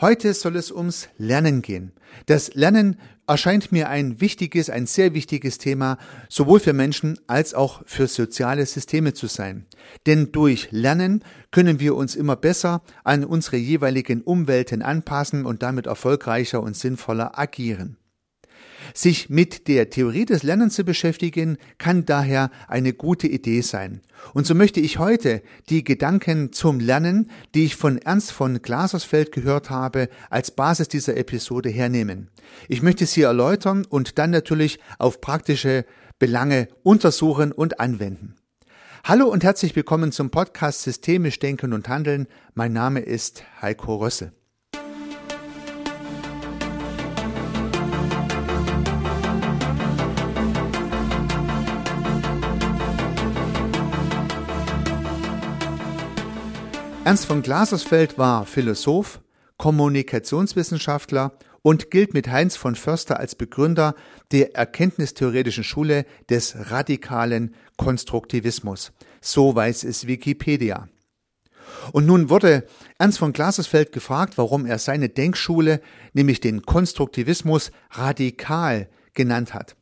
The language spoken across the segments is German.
Heute soll es ums Lernen gehen. Das Lernen erscheint mir ein wichtiges, ein sehr wichtiges Thema, sowohl für Menschen als auch für soziale Systeme zu sein. Denn durch Lernen können wir uns immer besser an unsere jeweiligen Umwelten anpassen und damit erfolgreicher und sinnvoller agieren. Sich mit der Theorie des Lernens zu beschäftigen, kann daher eine gute Idee sein. Und so möchte ich heute die Gedanken zum Lernen, die ich von Ernst von Glasersfeld gehört habe, als Basis dieser Episode hernehmen. Ich möchte sie erläutern und dann natürlich auf praktische Belange untersuchen und anwenden. Hallo und herzlich willkommen zum Podcast Systemisch Denken und Handeln. Mein Name ist Heiko Rösse. Ernst von Glasersfeld war Philosoph, Kommunikationswissenschaftler und gilt mit Heinz von Förster als Begründer der erkenntnistheoretischen Schule des radikalen Konstruktivismus. So weiß es Wikipedia. Und nun wurde Ernst von Glasersfeld gefragt, warum er seine Denkschule, nämlich den Konstruktivismus, radikal genannt hat.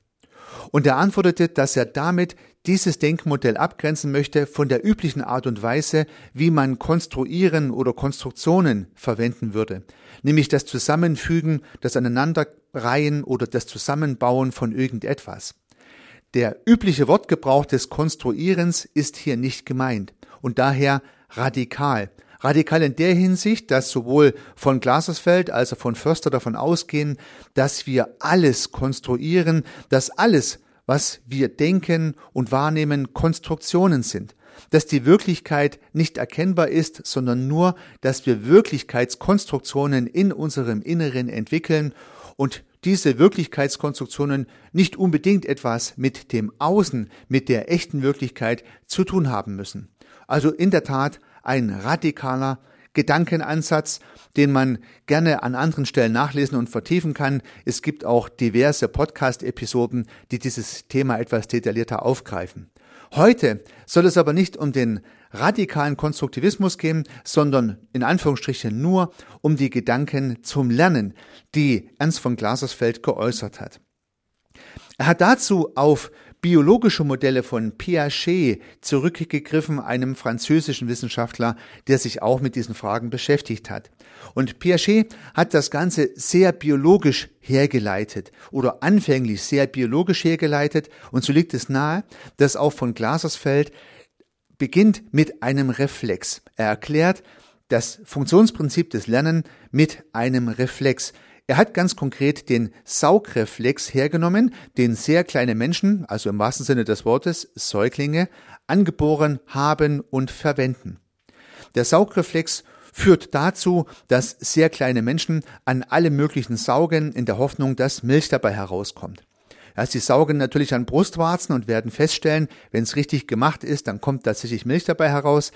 Und er antwortete, dass er damit dieses Denkmodell abgrenzen möchte von der üblichen Art und Weise, wie man konstruieren oder Konstruktionen verwenden würde, nämlich das Zusammenfügen, das Aneinanderreihen oder das Zusammenbauen von irgendetwas. Der übliche Wortgebrauch des Konstruierens ist hier nicht gemeint und daher radikal. Radikal in der Hinsicht, dass sowohl von Glasersfeld als auch von Förster davon ausgehen, dass wir alles konstruieren, dass alles was wir denken und wahrnehmen, Konstruktionen sind, dass die Wirklichkeit nicht erkennbar ist, sondern nur, dass wir Wirklichkeitskonstruktionen in unserem Inneren entwickeln und diese Wirklichkeitskonstruktionen nicht unbedingt etwas mit dem Außen, mit der echten Wirklichkeit zu tun haben müssen. Also in der Tat ein radikaler Gedankenansatz, den man gerne an anderen Stellen nachlesen und vertiefen kann. Es gibt auch diverse Podcast-Episoden, die dieses Thema etwas detaillierter aufgreifen. Heute soll es aber nicht um den radikalen Konstruktivismus gehen, sondern in Anführungsstrichen nur um die Gedanken zum Lernen, die Ernst von Glasersfeld geäußert hat. Er hat dazu auf biologische Modelle von Piaget zurückgegriffen, einem französischen Wissenschaftler, der sich auch mit diesen Fragen beschäftigt hat. Und Piaget hat das Ganze sehr biologisch hergeleitet oder anfänglich sehr biologisch hergeleitet und so liegt es nahe, dass auch von Glasersfeld beginnt mit einem Reflex. Er erklärt das Funktionsprinzip des Lernen mit einem Reflex. Er hat ganz konkret den Saugreflex hergenommen, den sehr kleine Menschen, also im wahrsten Sinne des Wortes Säuglinge, angeboren haben und verwenden. Der Saugreflex führt dazu, dass sehr kleine Menschen an alle möglichen saugen in der Hoffnung, dass Milch dabei herauskommt. Ja, sie saugen natürlich an Brustwarzen und werden feststellen, wenn es richtig gemacht ist, dann kommt tatsächlich Milch dabei heraus.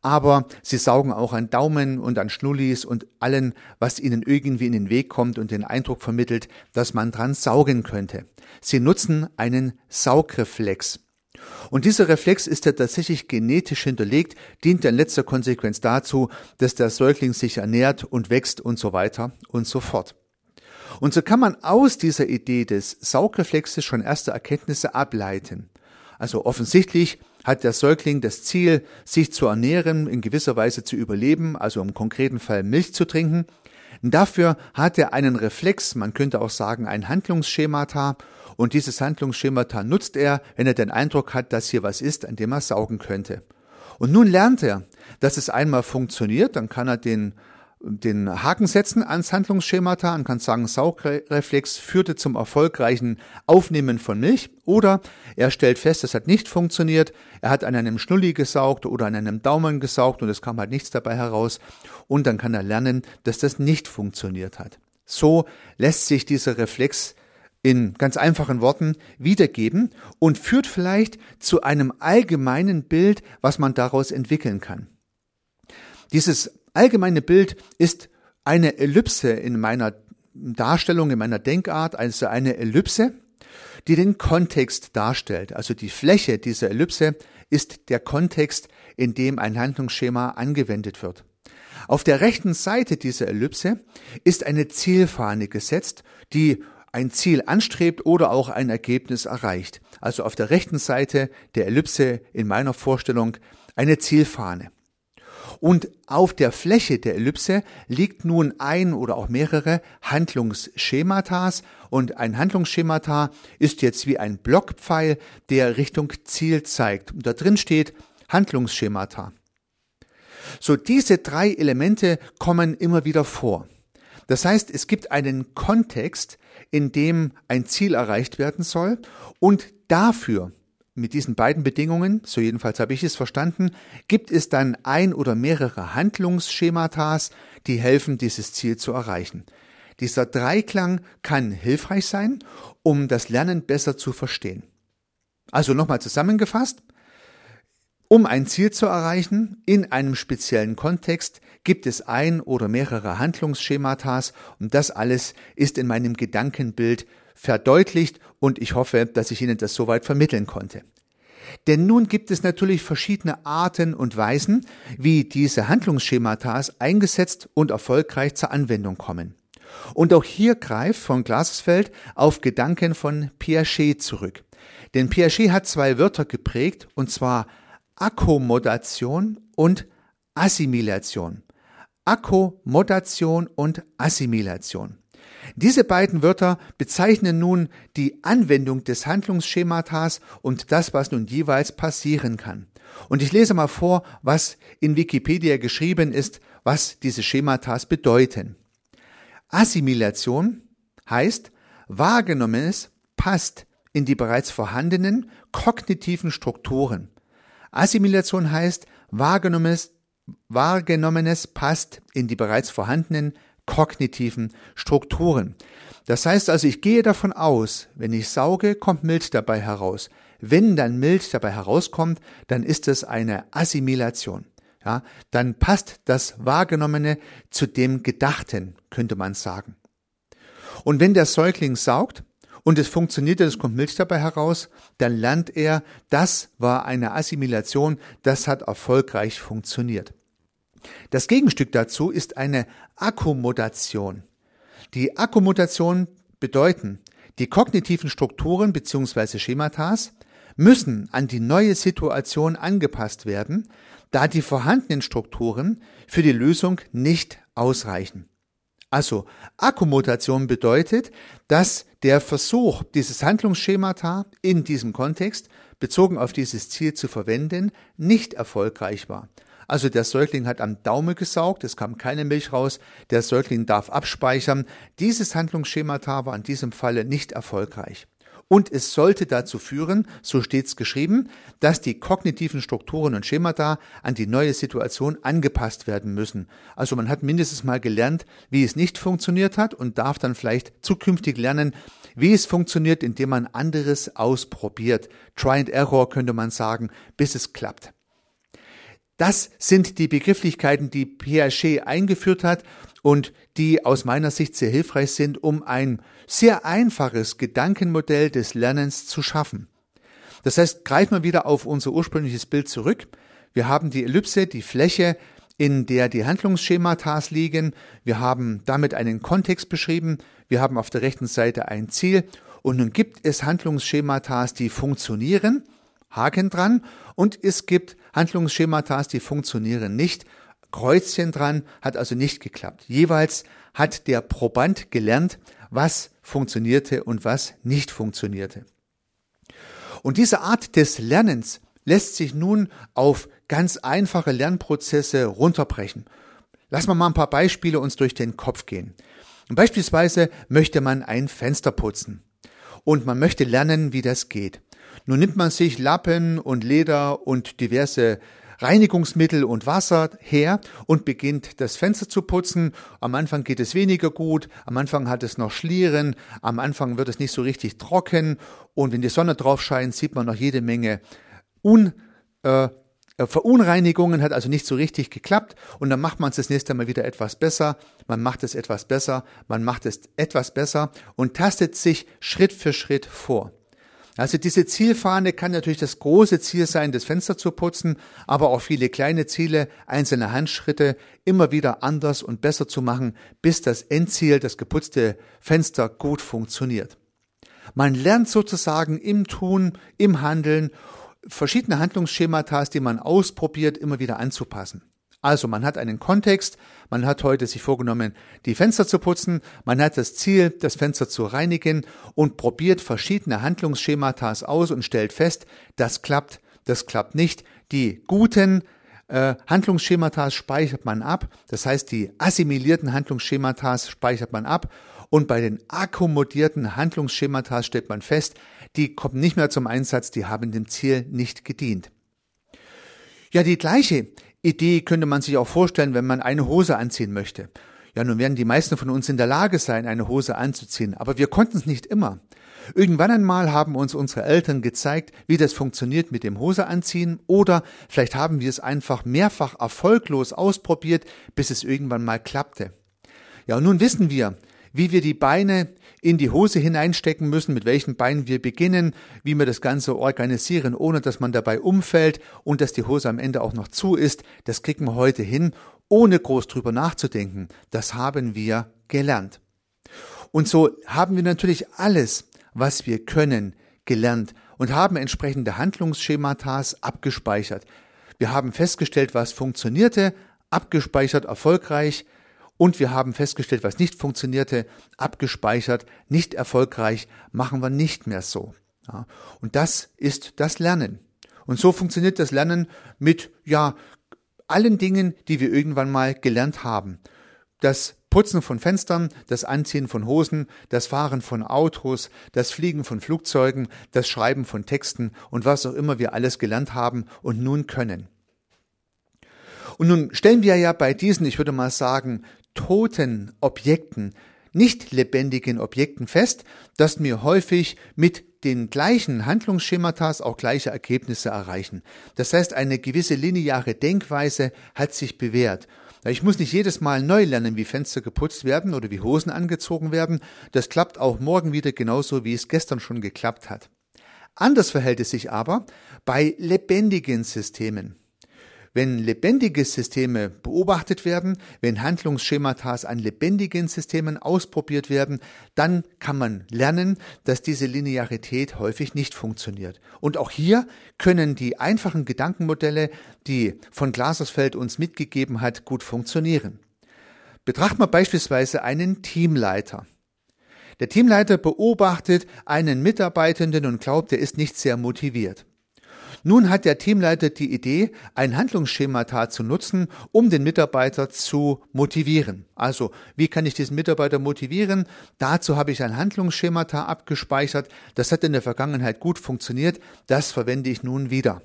Aber sie saugen auch an Daumen und an Schnullis und allen, was ihnen irgendwie in den Weg kommt und den Eindruck vermittelt, dass man dran saugen könnte. Sie nutzen einen Saugreflex. Und dieser Reflex ist ja tatsächlich genetisch hinterlegt, dient in letzter Konsequenz dazu, dass der Säugling sich ernährt und wächst und so weiter und so fort. Und so kann man aus dieser Idee des Saugreflexes schon erste Erkenntnisse ableiten. Also offensichtlich hat der Säugling das Ziel, sich zu ernähren, in gewisser Weise zu überleben, also im konkreten Fall Milch zu trinken. Dafür hat er einen Reflex, man könnte auch sagen ein Handlungsschemata, und dieses Handlungsschemata nutzt er, wenn er den Eindruck hat, dass hier was ist, an dem er saugen könnte. Und nun lernt er, dass es einmal funktioniert, dann kann er den den Haken setzen ans Handlungsschemata und kann sagen, Saugreflex führte zum erfolgreichen Aufnehmen von Milch oder er stellt fest, es hat nicht funktioniert, er hat an einem Schnulli gesaugt oder an einem Daumen gesaugt und es kam halt nichts dabei heraus und dann kann er lernen, dass das nicht funktioniert hat. So lässt sich dieser Reflex in ganz einfachen Worten wiedergeben und führt vielleicht zu einem allgemeinen Bild, was man daraus entwickeln kann. Dieses allgemeine Bild ist eine Ellipse in meiner Darstellung, in meiner Denkart, also eine Ellipse, die den Kontext darstellt. Also die Fläche dieser Ellipse ist der Kontext, in dem ein Handlungsschema angewendet wird. Auf der rechten Seite dieser Ellipse ist eine Zielfahne gesetzt, die ein Ziel anstrebt oder auch ein Ergebnis erreicht. Also auf der rechten Seite der Ellipse in meiner Vorstellung eine Zielfahne. Und auf der Fläche der Ellipse liegt nun ein oder auch mehrere Handlungsschematas und ein Handlungsschemata ist jetzt wie ein Blockpfeil, der Richtung Ziel zeigt. Und da drin steht Handlungsschemata. So diese drei Elemente kommen immer wieder vor. Das heißt, es gibt einen Kontext, in dem ein Ziel erreicht werden soll und dafür mit diesen beiden Bedingungen, so jedenfalls habe ich es verstanden, gibt es dann ein oder mehrere Handlungsschematas, die helfen, dieses Ziel zu erreichen. Dieser Dreiklang kann hilfreich sein, um das Lernen besser zu verstehen. Also nochmal zusammengefasst, um ein Ziel zu erreichen in einem speziellen Kontext gibt es ein oder mehrere Handlungsschematas und das alles ist in meinem Gedankenbild verdeutlicht und ich hoffe, dass ich Ihnen das soweit vermitteln konnte. Denn nun gibt es natürlich verschiedene Arten und Weisen, wie diese Handlungsschematas eingesetzt und erfolgreich zur Anwendung kommen. Und auch hier greift von Glasfeld auf Gedanken von Piaget zurück. Denn Piaget hat zwei Wörter geprägt, und zwar Akkommodation und Assimilation. Akkommodation und Assimilation. Diese beiden Wörter bezeichnen nun die Anwendung des Handlungsschematas und das, was nun jeweils passieren kann. Und ich lese mal vor, was in Wikipedia geschrieben ist, was diese Schematas bedeuten. Assimilation heißt, wahrgenommenes passt in die bereits vorhandenen kognitiven Strukturen. Assimilation heißt, wahrgenommenes, wahrgenommenes passt in die bereits vorhandenen kognitiven Strukturen. Das heißt also, ich gehe davon aus, wenn ich sauge, kommt Milch dabei heraus. Wenn dann Milch dabei herauskommt, dann ist es eine Assimilation. Ja, dann passt das Wahrgenommene zu dem Gedachten, könnte man sagen. Und wenn der Säugling saugt und es funktioniert, es kommt Milch dabei heraus, dann lernt er, das war eine Assimilation, das hat erfolgreich funktioniert. Das Gegenstück dazu ist eine Akkommodation. Die Akkommodation bedeuten, die kognitiven Strukturen bzw. Schematas müssen an die neue Situation angepasst werden, da die vorhandenen Strukturen für die Lösung nicht ausreichen. Also Akkommodation bedeutet, dass der Versuch, dieses Handlungsschemata in diesem Kontext bezogen auf dieses Ziel zu verwenden, nicht erfolgreich war. Also der Säugling hat am Daumen gesaugt, es kam keine Milch raus, der Säugling darf abspeichern. Dieses Handlungsschemata war in diesem Falle nicht erfolgreich. Und es sollte dazu führen, so steht's geschrieben, dass die kognitiven Strukturen und Schemata an die neue Situation angepasst werden müssen. Also man hat mindestens mal gelernt, wie es nicht funktioniert hat und darf dann vielleicht zukünftig lernen, wie es funktioniert, indem man anderes ausprobiert. Try and Error könnte man sagen, bis es klappt. Das sind die Begrifflichkeiten, die Piaget eingeführt hat und die aus meiner Sicht sehr hilfreich sind, um ein sehr einfaches Gedankenmodell des Lernens zu schaffen. Das heißt, greifen wir wieder auf unser ursprüngliches Bild zurück. Wir haben die Ellipse, die Fläche, in der die Handlungsschematas liegen. Wir haben damit einen Kontext beschrieben. Wir haben auf der rechten Seite ein Ziel. Und nun gibt es Handlungsschematas, die funktionieren. Haken dran. Und es gibt Handlungsschematas, die funktionieren nicht. Kreuzchen dran, hat also nicht geklappt. Jeweils hat der Proband gelernt, was funktionierte und was nicht funktionierte. Und diese Art des Lernens lässt sich nun auf ganz einfache Lernprozesse runterbrechen. Lassen wir mal ein paar Beispiele uns durch den Kopf gehen. Beispielsweise möchte man ein Fenster putzen und man möchte lernen, wie das geht. Nun nimmt man sich Lappen und Leder und diverse Reinigungsmittel und Wasser her und beginnt das Fenster zu putzen. Am Anfang geht es weniger gut, am Anfang hat es noch Schlieren, am Anfang wird es nicht so richtig trocken und wenn die Sonne drauf scheint, sieht man noch jede Menge Un, äh, Verunreinigungen, hat also nicht so richtig geklappt und dann macht man es das nächste Mal wieder etwas besser, man macht es etwas besser, man macht es etwas besser und tastet sich Schritt für Schritt vor. Also diese Zielfahne kann natürlich das große Ziel sein, das Fenster zu putzen, aber auch viele kleine Ziele, einzelne Handschritte immer wieder anders und besser zu machen, bis das Endziel, das geputzte Fenster gut funktioniert. Man lernt sozusagen im Tun, im Handeln verschiedene Handlungsschemata, die man ausprobiert, immer wieder anzupassen. Also man hat einen Kontext, man hat heute sich vorgenommen, die Fenster zu putzen, man hat das Ziel, das Fenster zu reinigen und probiert verschiedene Handlungsschemata aus und stellt fest, das klappt, das klappt nicht. Die guten äh, Handlungsschemata speichert man ab, das heißt die assimilierten Handlungsschemata speichert man ab und bei den akkommodierten Handlungsschemata stellt man fest, die kommen nicht mehr zum Einsatz, die haben dem Ziel nicht gedient. Ja, die gleiche Idee könnte man sich auch vorstellen, wenn man eine Hose anziehen möchte. Ja, nun werden die meisten von uns in der Lage sein, eine Hose anzuziehen, aber wir konnten es nicht immer. Irgendwann einmal haben uns unsere Eltern gezeigt, wie das funktioniert mit dem Hose anziehen oder vielleicht haben wir es einfach mehrfach erfolglos ausprobiert, bis es irgendwann mal klappte. Ja, und nun wissen wir, wie wir die Beine in die Hose hineinstecken müssen, mit welchen Beinen wir beginnen, wie wir das Ganze organisieren, ohne dass man dabei umfällt und dass die Hose am Ende auch noch zu ist, das kriegen wir heute hin, ohne groß drüber nachzudenken. Das haben wir gelernt. Und so haben wir natürlich alles, was wir können, gelernt und haben entsprechende Handlungsschematas abgespeichert. Wir haben festgestellt, was funktionierte, abgespeichert erfolgreich, und wir haben festgestellt, was nicht funktionierte, abgespeichert, nicht erfolgreich, machen wir nicht mehr so. Ja, und das ist das Lernen. Und so funktioniert das Lernen mit, ja, allen Dingen, die wir irgendwann mal gelernt haben. Das Putzen von Fenstern, das Anziehen von Hosen, das Fahren von Autos, das Fliegen von Flugzeugen, das Schreiben von Texten und was auch immer wir alles gelernt haben und nun können. Und nun stellen wir ja bei diesen, ich würde mal sagen, toten Objekten, nicht lebendigen Objekten fest, dass wir häufig mit den gleichen Handlungsschematas auch gleiche Ergebnisse erreichen. Das heißt, eine gewisse lineare Denkweise hat sich bewährt. Ich muss nicht jedes Mal neu lernen, wie Fenster geputzt werden oder wie Hosen angezogen werden. Das klappt auch morgen wieder genauso, wie es gestern schon geklappt hat. Anders verhält es sich aber bei lebendigen Systemen. Wenn lebendige Systeme beobachtet werden, wenn Handlungsschematas an lebendigen Systemen ausprobiert werden, dann kann man lernen, dass diese Linearität häufig nicht funktioniert. Und auch hier können die einfachen Gedankenmodelle, die von Glasersfeld uns mitgegeben hat, gut funktionieren. Betrachten wir beispielsweise einen Teamleiter. Der Teamleiter beobachtet einen Mitarbeitenden und glaubt, er ist nicht sehr motiviert. Nun hat der Teamleiter die Idee, ein Handlungsschemata zu nutzen, um den Mitarbeiter zu motivieren. Also, wie kann ich diesen Mitarbeiter motivieren? Dazu habe ich ein Handlungsschemata abgespeichert. Das hat in der Vergangenheit gut funktioniert. Das verwende ich nun wieder.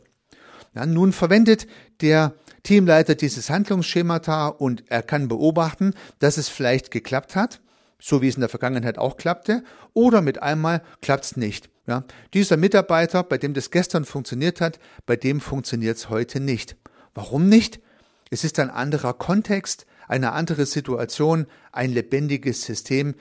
Ja, nun verwendet der Teamleiter dieses Handlungsschemata und er kann beobachten, dass es vielleicht geklappt hat, so wie es in der Vergangenheit auch klappte, oder mit einmal klappt es nicht. Ja, dieser Mitarbeiter, bei dem das gestern funktioniert hat, bei dem funktioniert es heute nicht. Warum nicht? Es ist ein anderer Kontext, eine andere Situation, ein lebendiges System.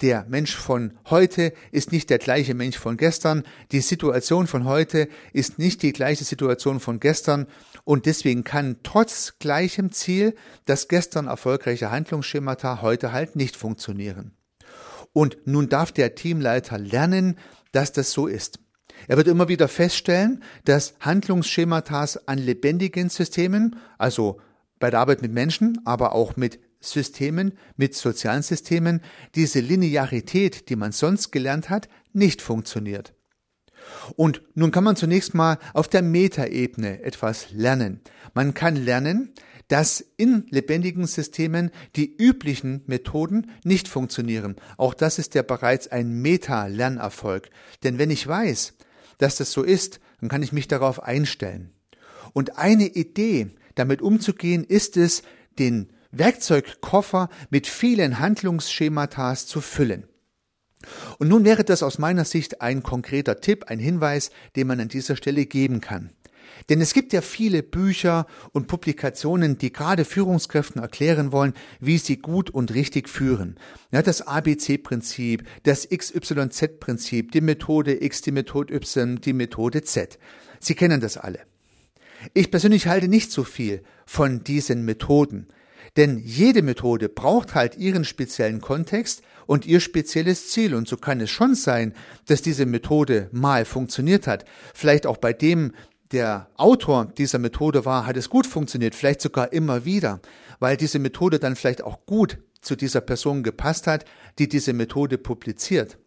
Der Mensch von heute ist nicht der gleiche Mensch von gestern. Die Situation von heute ist nicht die gleiche Situation von gestern. Und deswegen kann trotz gleichem Ziel das gestern erfolgreiche Handlungsschemata heute halt nicht funktionieren. Und nun darf der Teamleiter lernen, dass das so ist. Er wird immer wieder feststellen, dass Handlungsschematas an lebendigen Systemen, also bei der Arbeit mit Menschen, aber auch mit Systemen, mit sozialen Systemen, diese Linearität, die man sonst gelernt hat, nicht funktioniert. Und nun kann man zunächst mal auf der Metaebene etwas lernen. Man kann lernen, dass in lebendigen Systemen die üblichen Methoden nicht funktionieren. Auch das ist ja bereits ein Meta-Lernerfolg. Denn wenn ich weiß, dass das so ist, dann kann ich mich darauf einstellen. Und eine Idee, damit umzugehen, ist es, den Werkzeugkoffer mit vielen Handlungsschematas zu füllen. Und nun wäre das aus meiner Sicht ein konkreter Tipp, ein Hinweis, den man an dieser Stelle geben kann. Denn es gibt ja viele Bücher und Publikationen, die gerade Führungskräften erklären wollen, wie sie gut und richtig führen. Ja, das ABC-Prinzip, das XYZ-Prinzip, die Methode X, die Methode Y, die Methode Z. Sie kennen das alle. Ich persönlich halte nicht so viel von diesen Methoden. Denn jede Methode braucht halt ihren speziellen Kontext und ihr spezielles Ziel. Und so kann es schon sein, dass diese Methode mal funktioniert hat. Vielleicht auch bei dem, der Autor dieser Methode war, hat es gut funktioniert, vielleicht sogar immer wieder, weil diese Methode dann vielleicht auch gut zu dieser Person gepasst hat, die diese Methode publiziert.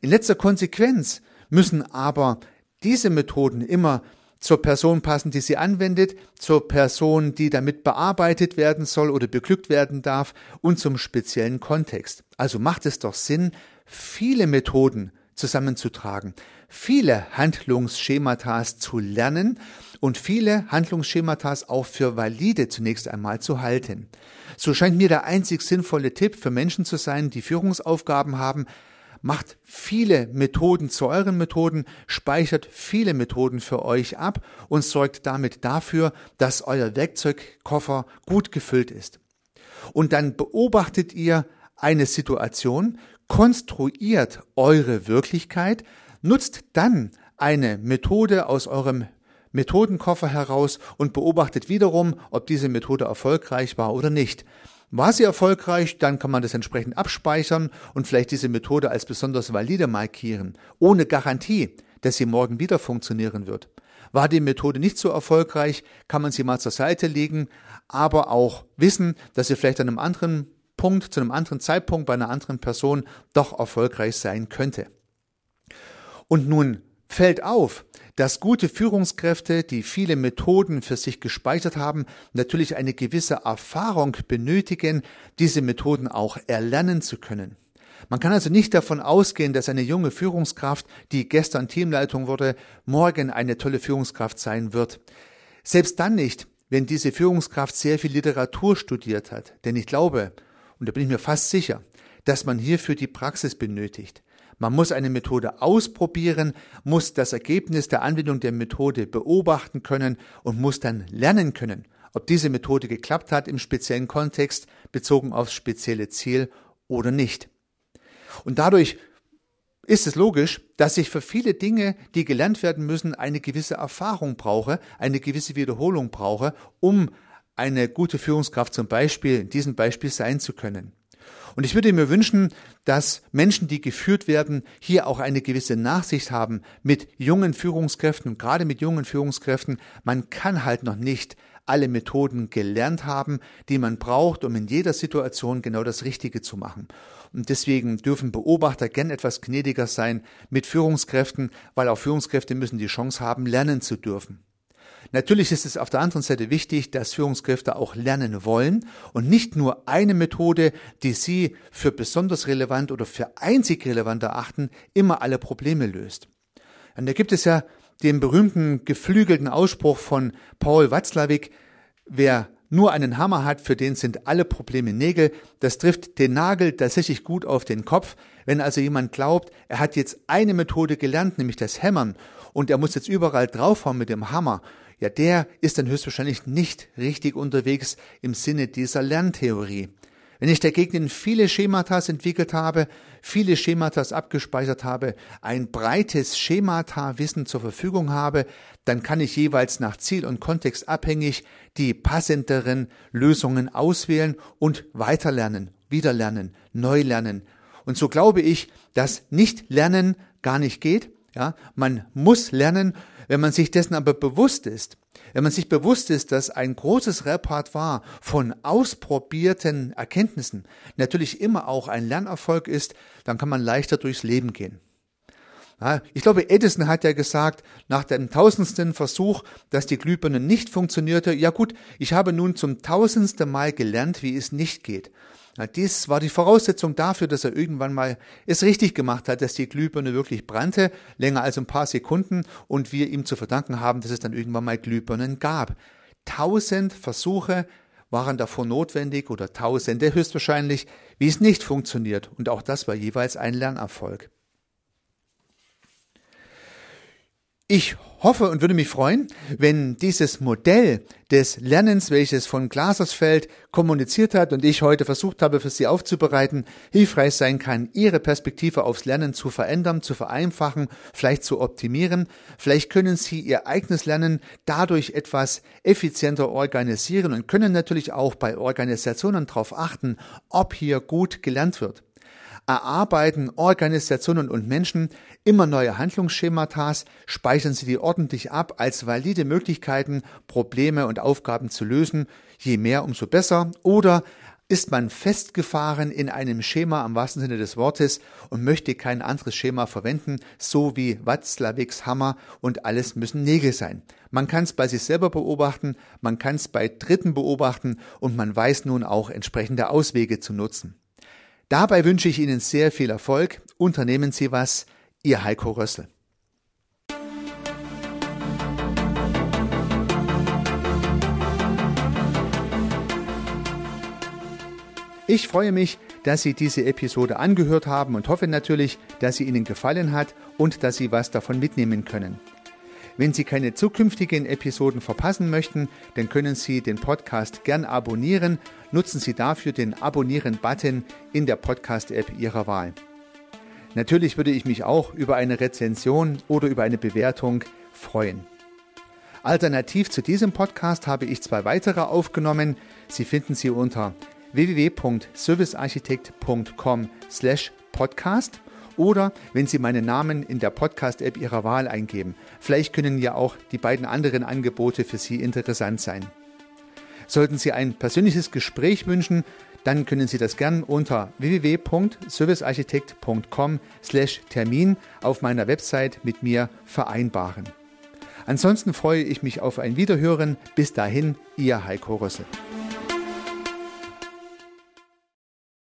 In letzter Konsequenz müssen aber diese Methoden immer zur Person passen, die sie anwendet, zur Person, die damit bearbeitet werden soll oder beglückt werden darf und zum speziellen Kontext. Also macht es doch Sinn, viele Methoden zusammenzutragen, viele Handlungsschematas zu lernen und viele Handlungsschematas auch für valide zunächst einmal zu halten. So scheint mir der einzig sinnvolle Tipp für Menschen zu sein, die Führungsaufgaben haben, macht viele Methoden zu euren Methoden, speichert viele Methoden für euch ab und sorgt damit dafür, dass euer Werkzeugkoffer gut gefüllt ist. Und dann beobachtet ihr eine Situation, konstruiert eure Wirklichkeit, nutzt dann eine Methode aus eurem Methodenkoffer heraus und beobachtet wiederum, ob diese Methode erfolgreich war oder nicht. War sie erfolgreich, dann kann man das entsprechend abspeichern und vielleicht diese Methode als besonders valide markieren, ohne Garantie, dass sie morgen wieder funktionieren wird. War die Methode nicht so erfolgreich, kann man sie mal zur Seite legen, aber auch wissen, dass sie vielleicht an einem anderen Punkt, zu einem anderen Zeitpunkt bei einer anderen Person doch erfolgreich sein könnte. Und nun fällt auf, dass gute Führungskräfte, die viele Methoden für sich gespeichert haben, natürlich eine gewisse Erfahrung benötigen, diese Methoden auch erlernen zu können. Man kann also nicht davon ausgehen, dass eine junge Führungskraft, die gestern Teamleitung wurde, morgen eine tolle Führungskraft sein wird. Selbst dann nicht, wenn diese Führungskraft sehr viel Literatur studiert hat. Denn ich glaube, und da bin ich mir fast sicher, dass man hierfür die Praxis benötigt. Man muss eine Methode ausprobieren, muss das Ergebnis der Anwendung der Methode beobachten können und muss dann lernen können, ob diese Methode geklappt hat im speziellen Kontext bezogen aufs spezielle Ziel oder nicht. Und dadurch ist es logisch, dass ich für viele Dinge, die gelernt werden müssen, eine gewisse Erfahrung brauche, eine gewisse Wiederholung brauche, um eine gute Führungskraft zum Beispiel in diesem Beispiel sein zu können. Und ich würde mir wünschen, dass Menschen, die geführt werden, hier auch eine gewisse Nachsicht haben mit jungen Führungskräften gerade mit jungen Führungskräften. Man kann halt noch nicht alle Methoden gelernt haben, die man braucht, um in jeder Situation genau das Richtige zu machen. Und deswegen dürfen Beobachter gern etwas gnädiger sein mit Führungskräften, weil auch Führungskräfte müssen die Chance haben, lernen zu dürfen. Natürlich ist es auf der anderen Seite wichtig, dass Führungskräfte auch lernen wollen und nicht nur eine Methode, die sie für besonders relevant oder für einzig relevant erachten, immer alle Probleme löst. Und da gibt es ja den berühmten geflügelten Ausspruch von Paul Watzlawick, wer nur einen Hammer hat, für den sind alle Probleme Nägel. Das trifft den Nagel tatsächlich gut auf den Kopf. Wenn also jemand glaubt, er hat jetzt eine Methode gelernt, nämlich das Hämmern, und er muss jetzt überall draufhauen mit dem Hammer ja, der ist dann höchstwahrscheinlich nicht richtig unterwegs im Sinne dieser Lerntheorie. Wenn ich dagegen viele Schematas entwickelt habe, viele Schematas abgespeichert habe, ein breites Schemata-Wissen zur Verfügung habe, dann kann ich jeweils nach Ziel und Kontext abhängig die passenderen Lösungen auswählen und weiterlernen, wiederlernen, neu lernen. Und so glaube ich, dass nicht lernen gar nicht geht. Ja, man muss lernen wenn man sich dessen aber bewusst ist, wenn man sich bewusst ist, dass ein großes Repertoire von ausprobierten Erkenntnissen natürlich immer auch ein Lernerfolg ist, dann kann man leichter durchs Leben gehen. Ja, ich glaube, Edison hat ja gesagt, nach dem tausendsten Versuch, dass die Glühbirne nicht funktionierte, ja gut, ich habe nun zum tausendsten Mal gelernt, wie es nicht geht. Ja, dies war die Voraussetzung dafür, dass er irgendwann mal es richtig gemacht hat, dass die Glühbirne wirklich brannte, länger als ein paar Sekunden, und wir ihm zu verdanken haben, dass es dann irgendwann mal Glühbirnen gab. Tausend Versuche waren davor notwendig oder Tausende höchstwahrscheinlich, wie es nicht funktioniert. Und auch das war jeweils ein Lernerfolg. Ich hoffe und würde mich freuen, wenn dieses Modell des Lernens, welches von Glasersfeld kommuniziert hat und ich heute versucht habe, für Sie aufzubereiten, hilfreich sein kann, Ihre Perspektive aufs Lernen zu verändern, zu vereinfachen, vielleicht zu optimieren. Vielleicht können Sie Ihr eigenes Lernen dadurch etwas effizienter organisieren und können natürlich auch bei Organisationen darauf achten, ob hier gut gelernt wird erarbeiten Organisationen und Menschen immer neue Handlungsschematas, speichern sie die ordentlich ab als valide Möglichkeiten, Probleme und Aufgaben zu lösen, je mehr umso besser, oder ist man festgefahren in einem Schema am wahrsten Sinne des Wortes und möchte kein anderes Schema verwenden, so wie Watzlawicks Hammer und alles müssen Nägel sein. Man kann es bei sich selber beobachten, man kann es bei Dritten beobachten und man weiß nun auch entsprechende Auswege zu nutzen. Dabei wünsche ich Ihnen sehr viel Erfolg. Unternehmen Sie was. Ihr Heiko Rössel. Ich freue mich, dass Sie diese Episode angehört haben und hoffe natürlich, dass sie Ihnen gefallen hat und dass Sie was davon mitnehmen können. Wenn Sie keine zukünftigen Episoden verpassen möchten, dann können Sie den Podcast gern abonnieren. Nutzen Sie dafür den Abonnieren-Button in der Podcast-App Ihrer Wahl. Natürlich würde ich mich auch über eine Rezension oder über eine Bewertung freuen. Alternativ zu diesem Podcast habe ich zwei weitere aufgenommen. Sie finden sie unter www.servicearchitekt.com/podcast oder wenn Sie meinen Namen in der Podcast-App Ihrer Wahl eingeben. Vielleicht können ja auch die beiden anderen Angebote für Sie interessant sein. Sollten Sie ein persönliches Gespräch wünschen, dann können Sie das gern unter www.servicearchitekt.com/termin auf meiner Website mit mir vereinbaren. Ansonsten freue ich mich auf ein Wiederhören. Bis dahin, Ihr Heiko Rössel.